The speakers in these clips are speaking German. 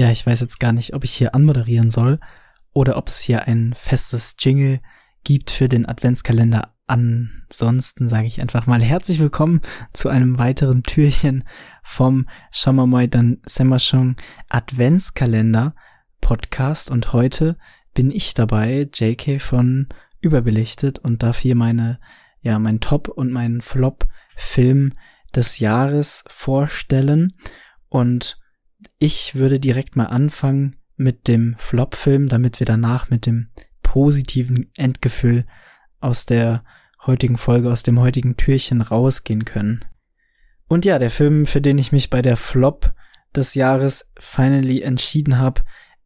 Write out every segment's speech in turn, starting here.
Ja, ich weiß jetzt gar nicht, ob ich hier anmoderieren soll oder ob es hier ein festes Jingle gibt für den Adventskalender. Ansonsten sage ich einfach mal herzlich willkommen zu einem weiteren Türchen vom Shamamai Dan Semashong Adventskalender Podcast und heute bin ich dabei, JK von Überbelichtet und darf hier meine, ja, mein Top und meinen Flop Film des Jahres vorstellen und ich würde direkt mal anfangen mit dem Flop-Film, damit wir danach mit dem positiven Endgefühl aus der heutigen Folge, aus dem heutigen Türchen rausgehen können. Und ja, der Film, für den ich mich bei der Flop des Jahres finally entschieden habe,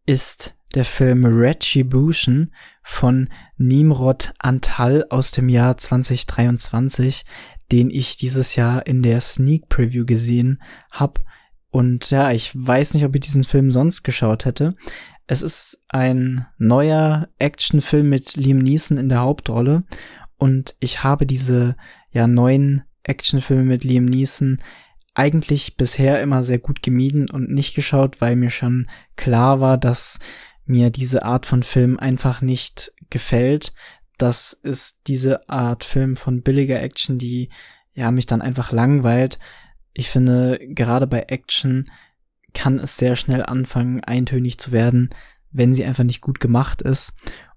ist der Film Retribution von Nimrod Antal aus dem Jahr 2023, den ich dieses Jahr in der Sneak Preview gesehen habe und ja, ich weiß nicht, ob ich diesen Film sonst geschaut hätte. Es ist ein neuer Actionfilm mit Liam Neeson in der Hauptrolle. Und ich habe diese ja neuen Actionfilme mit Liam Neeson eigentlich bisher immer sehr gut gemieden und nicht geschaut, weil mir schon klar war, dass mir diese Art von Film einfach nicht gefällt. Das ist diese Art Film von billiger Action, die ja mich dann einfach langweilt ich finde, gerade bei Action kann es sehr schnell anfangen, eintönig zu werden, wenn sie einfach nicht gut gemacht ist.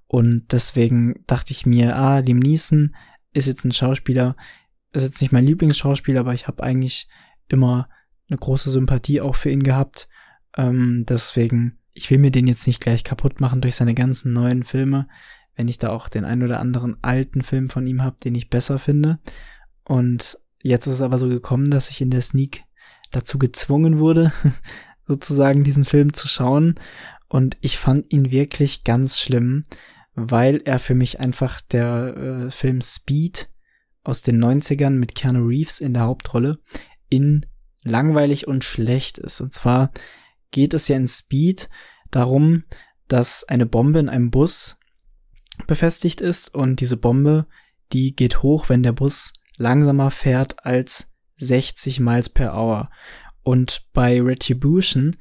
Und deswegen dachte ich mir, ah, Liam Neeson ist jetzt ein Schauspieler, ist jetzt nicht mein Lieblingsschauspieler, aber ich habe eigentlich immer eine große Sympathie auch für ihn gehabt. Ähm, deswegen, ich will mir den jetzt nicht gleich kaputt machen durch seine ganzen neuen Filme, wenn ich da auch den ein oder anderen alten Film von ihm habe, den ich besser finde. Und Jetzt ist es aber so gekommen, dass ich in der Sneak dazu gezwungen wurde, sozusagen diesen Film zu schauen. Und ich fand ihn wirklich ganz schlimm, weil er für mich einfach der äh, Film Speed aus den 90ern mit Keanu Reeves in der Hauptrolle in langweilig und schlecht ist. Und zwar geht es ja in Speed darum, dass eine Bombe in einem Bus befestigt ist und diese Bombe, die geht hoch, wenn der Bus langsamer fährt als 60 Miles per Hour. Und bei Retribution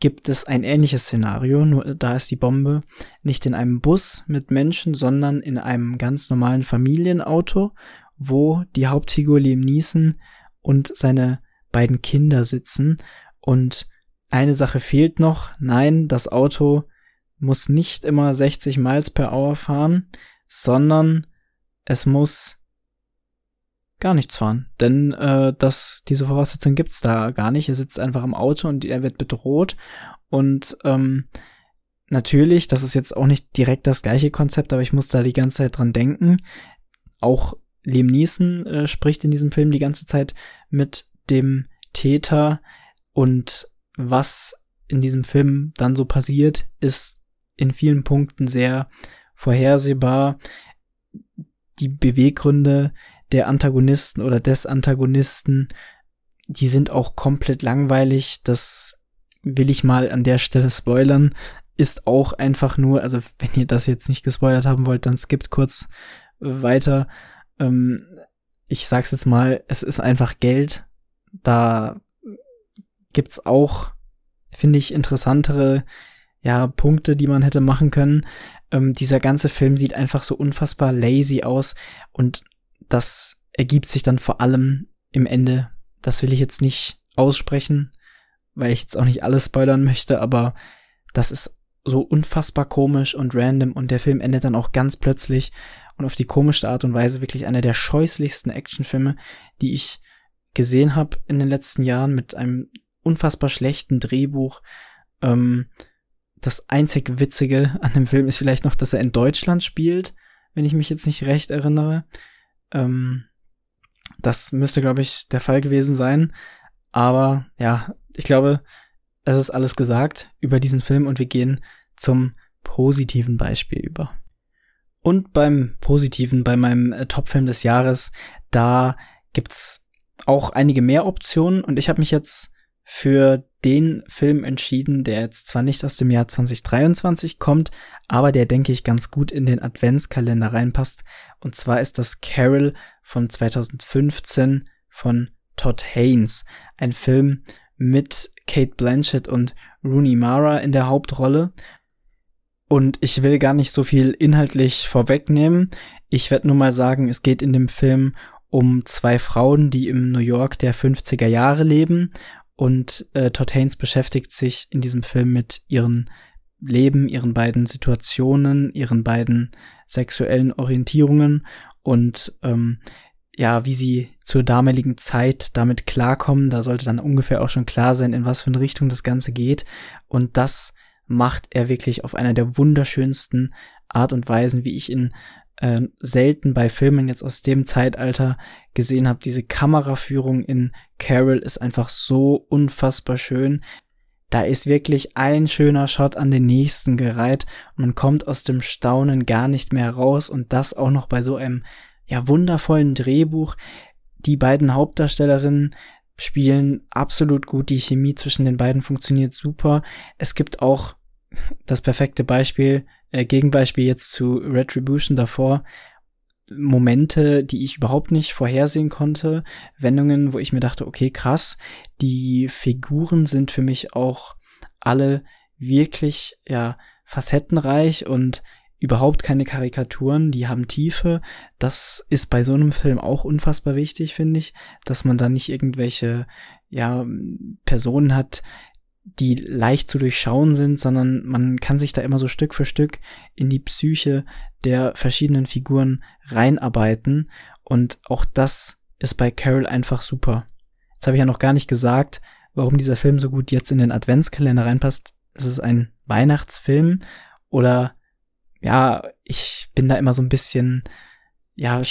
gibt es ein ähnliches Szenario, nur da ist die Bombe nicht in einem Bus mit Menschen, sondern in einem ganz normalen Familienauto, wo die Hauptfigur Liam Neeson und seine beiden Kinder sitzen. Und eine Sache fehlt noch. Nein, das Auto muss nicht immer 60 Miles per Hour fahren, sondern es muss gar nichts fahren. Denn äh, das, diese Voraussetzung gibt's da gar nicht. Er sitzt einfach im Auto und er wird bedroht. Und ähm, natürlich, das ist jetzt auch nicht direkt das gleiche Konzept, aber ich muss da die ganze Zeit dran denken. Auch Liam Neeson äh, spricht in diesem Film die ganze Zeit mit dem Täter und was in diesem Film dann so passiert, ist in vielen Punkten sehr vorhersehbar. Die Beweggründe, der Antagonisten oder des Antagonisten, die sind auch komplett langweilig. Das will ich mal an der Stelle spoilern. Ist auch einfach nur, also wenn ihr das jetzt nicht gespoilert haben wollt, dann skippt kurz weiter. Ähm, ich sag's jetzt mal, es ist einfach Geld. Da gibt's auch, finde ich, interessantere ja, Punkte, die man hätte machen können. Ähm, dieser ganze Film sieht einfach so unfassbar lazy aus und das ergibt sich dann vor allem im Ende. Das will ich jetzt nicht aussprechen, weil ich jetzt auch nicht alles spoilern möchte, aber das ist so unfassbar komisch und random und der Film endet dann auch ganz plötzlich und auf die komischste Art und Weise wirklich einer der scheußlichsten Actionfilme, die ich gesehen habe in den letzten Jahren mit einem unfassbar schlechten Drehbuch. Ähm, das einzig Witzige an dem Film ist vielleicht noch, dass er in Deutschland spielt, wenn ich mich jetzt nicht recht erinnere. Ähm, das müsste, glaube ich, der Fall gewesen sein. Aber ja, ich glaube, es ist alles gesagt über diesen Film und wir gehen zum positiven Beispiel über. Und beim positiven, bei meinem äh, Top-Film des Jahres, da gibt's auch einige mehr Optionen und ich habe mich jetzt für den Film entschieden, der jetzt zwar nicht aus dem Jahr 2023 kommt, aber der, denke ich, ganz gut in den Adventskalender reinpasst. Und zwar ist das Carol von 2015 von Todd Haynes. Ein Film mit Kate Blanchett und Rooney Mara in der Hauptrolle. Und ich will gar nicht so viel inhaltlich vorwegnehmen. Ich werde nur mal sagen, es geht in dem Film um zwei Frauen, die im New York der 50er Jahre leben. Und äh, Todd Haynes beschäftigt sich in diesem Film mit ihren Leben, ihren beiden Situationen, ihren beiden sexuellen Orientierungen und ähm, ja, wie sie zur damaligen Zeit damit klarkommen. Da sollte dann ungefähr auch schon klar sein, in was für eine Richtung das Ganze geht. Und das macht er wirklich auf einer der wunderschönsten Art und Weisen, wie ich ihn äh, selten bei Filmen jetzt aus dem Zeitalter gesehen habe. Diese Kameraführung in Carol ist einfach so unfassbar schön. Da ist wirklich ein schöner Shot an den nächsten gereiht man kommt aus dem Staunen gar nicht mehr raus und das auch noch bei so einem ja wundervollen Drehbuch. Die beiden Hauptdarstellerinnen spielen absolut gut. Die Chemie zwischen den beiden funktioniert super. Es gibt auch das perfekte Beispiel, äh, Gegenbeispiel jetzt zu Retribution davor. Momente, die ich überhaupt nicht vorhersehen konnte, Wendungen, wo ich mir dachte, okay, krass, die Figuren sind für mich auch alle wirklich, ja, facettenreich und überhaupt keine Karikaturen, die haben Tiefe. Das ist bei so einem Film auch unfassbar wichtig, finde ich, dass man da nicht irgendwelche ja Personen hat, die leicht zu durchschauen sind, sondern man kann sich da immer so Stück für Stück in die Psyche der verschiedenen Figuren reinarbeiten und auch das ist bei Carol einfach super. Jetzt habe ich ja noch gar nicht gesagt, warum dieser Film so gut jetzt in den Adventskalender reinpasst. Es ist ein Weihnachtsfilm oder ja, ich bin da immer so ein bisschen, ja,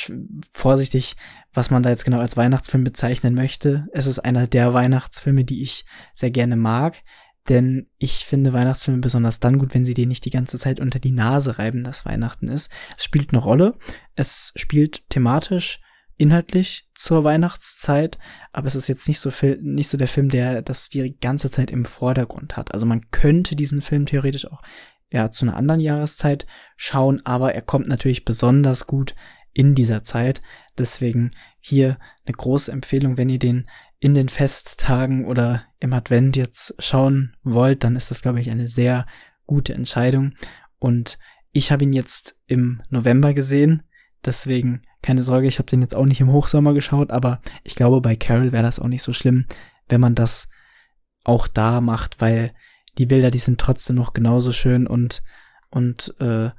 vorsichtig, was man da jetzt genau als Weihnachtsfilm bezeichnen möchte. Es ist einer der Weihnachtsfilme, die ich sehr gerne mag, denn ich finde Weihnachtsfilme besonders dann gut, wenn sie dir nicht die ganze Zeit unter die Nase reiben, dass Weihnachten ist. Es spielt eine Rolle, es spielt thematisch, inhaltlich zur Weihnachtszeit, aber es ist jetzt nicht so, nicht so der Film, der das die ganze Zeit im Vordergrund hat. Also man könnte diesen Film theoretisch auch ja, zu einer anderen Jahreszeit schauen, aber er kommt natürlich besonders gut in dieser Zeit. Deswegen hier eine große Empfehlung, wenn ihr den in den Festtagen oder im Advent jetzt schauen wollt, dann ist das, glaube ich, eine sehr gute Entscheidung. Und ich habe ihn jetzt im November gesehen. Deswegen keine Sorge, ich habe den jetzt auch nicht im Hochsommer geschaut, aber ich glaube, bei Carol wäre das auch nicht so schlimm, wenn man das auch da macht, weil die Bilder, die sind trotzdem noch genauso schön und, und äh,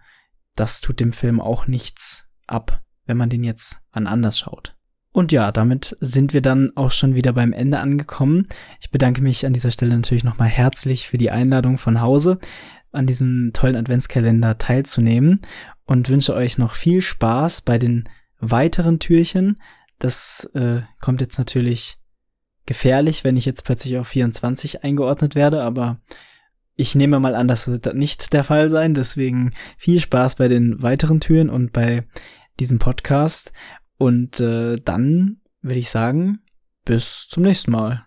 das tut dem Film auch nichts ab, wenn man den jetzt an anders schaut. Und ja, damit sind wir dann auch schon wieder beim Ende angekommen. Ich bedanke mich an dieser Stelle natürlich nochmal herzlich für die Einladung von Hause, an diesem tollen Adventskalender teilzunehmen und wünsche euch noch viel Spaß bei den weiteren Türchen. Das äh, kommt jetzt natürlich gefährlich, wenn ich jetzt plötzlich auf 24 eingeordnet werde, aber ich nehme mal an, das wird nicht der Fall sein. Deswegen viel Spaß bei den weiteren Türen und bei diesem Podcast. Und äh, dann würde ich sagen, bis zum nächsten Mal.